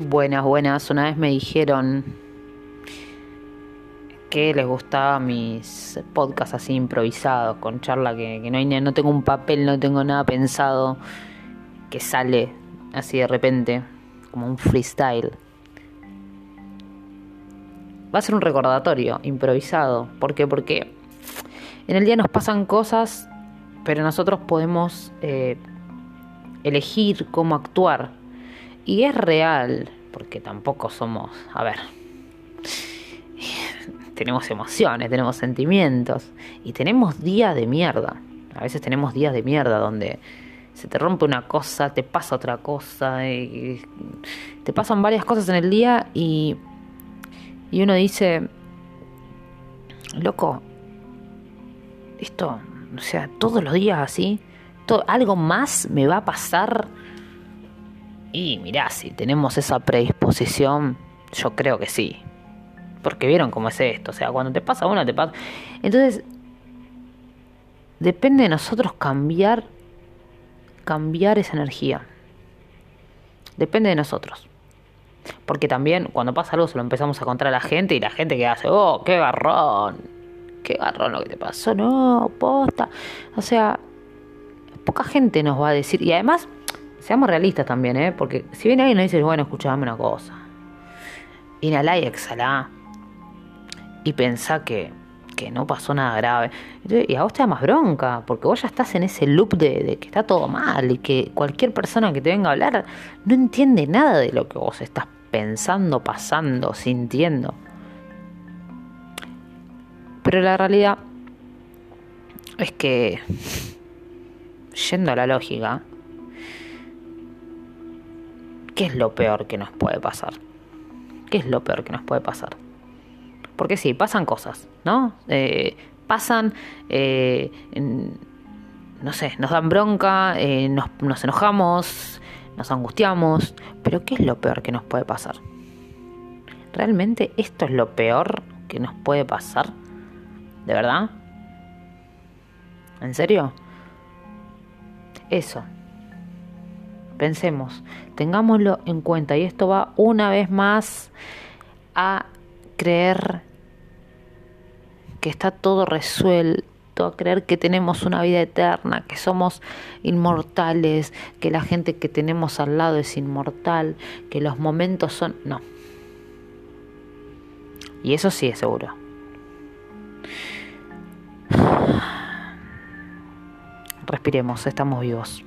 Buenas, buenas. Una vez me dijeron que les gustaba mis podcasts así improvisados, con charla que, no, hay, no tengo un papel, no tengo nada pensado, que sale así de repente, como un freestyle. Va a ser un recordatorio improvisado. ¿Por qué? Porque en el día nos pasan cosas, pero nosotros podemos eh, elegir cómo actuar y es real, porque tampoco somos, a ver, tenemos emociones, tenemos sentimientos y tenemos días de mierda. A veces tenemos días de mierda donde se te rompe una cosa, te pasa otra cosa, te pasan varias cosas en el día y, y uno dice, loco, esto, o sea, todos los días así, algo más me va a pasar y mirá, si tenemos esa predisposición, yo creo que sí. Porque vieron cómo es esto. O sea, cuando te pasa una, te pasa. Entonces, depende de nosotros cambiar, cambiar esa energía. Depende de nosotros. Porque también cuando pasa algo se lo empezamos a contar a la gente y la gente que hace, oh, qué garrón, qué garrón lo que te pasó, no, posta. O sea, poca gente nos va a decir, y además seamos realistas también, ¿eh? Porque si viene alguien y nos dice, bueno, escuchame una cosa. Inhalá y exhalá. Y pensá que, que no pasó nada grave. y a vos te da más bronca, porque vos ya estás en ese loop de, de, que está todo mal y que cualquier persona que te venga a hablar no entiende nada de lo que vos estás pensando, pasando, sintiendo. Pero la realidad es que, yendo a la lógica, ¿qué es lo peor que nos puede pasar? ¿Qué es lo peor que nos puede pasar? Porque sí, pasan cosas, ¿no? Eh, pasan, eh, no sé, nos dan bronca, eh, nos, nos enojamos, nos angustiamos, pero ¿qué es lo peor que nos puede pasar? ¿Realmente esto es lo peor que nos puede pasar? ¿De verdad? ¿En serio? Eso pensemos, tengámoslo en cuenta. Y esto va una vez más a creer que está todo resuelto, a creer que tenemos una vida eterna, que somos inmortales, que la gente que tenemos al lado es inmortal, que los momentos son... No. Y eso sí es seguro. Respiremos, estamos vivos.